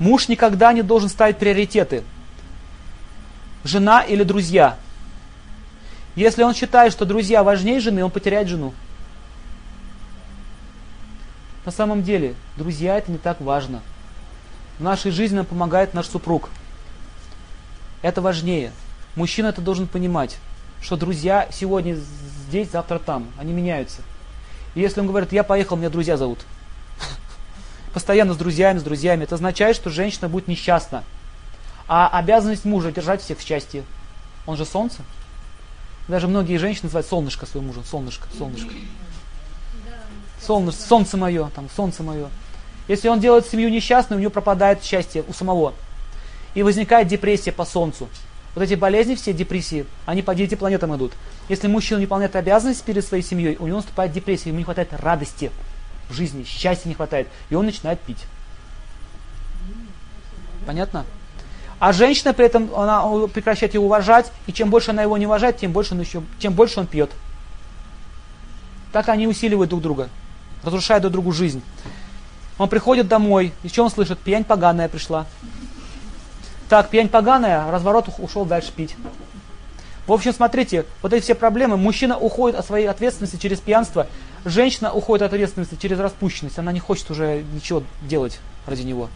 Муж никогда не должен ставить приоритеты. Жена или друзья. Если он считает, что друзья важнее жены, он потеряет жену. На самом деле, друзья это не так важно. В нашей жизни нам помогает наш супруг. Это важнее. Мужчина это должен понимать, что друзья сегодня здесь, завтра там. Они меняются. И если он говорит, я поехал, меня друзья зовут. Постоянно с друзьями, с друзьями. Это означает, что женщина будет несчастна. А обязанность мужа держать всех в счастье. Он же солнце. Даже многие женщины называют солнышко своим мужем. Солнышко, солнышко. Солнышко, солнце мое, там, солнце мое. Если он делает семью несчастной, у него пропадает счастье у самого. И возникает депрессия по солнцу. Вот эти болезни, все депрессии, они по девяти планетам идут. Если мужчина не выполняет обязанности перед своей семьей, у него наступает депрессия, ему не хватает радости в жизни, счастья не хватает, и он начинает пить. Понятно? А женщина при этом, она прекращает его уважать, и чем больше она его не уважает, тем больше он, еще, тем больше он пьет. Так они усиливают друг друга, разрушают друг другу жизнь. Он приходит домой, и что он слышит? Пьянь поганая пришла. Так, пьянь поганая, разворот ушел дальше пить. В общем, смотрите, вот эти все проблемы. Мужчина уходит от своей ответственности через пьянство, женщина уходит от ответственности через распущенность. Она не хочет уже ничего делать ради него.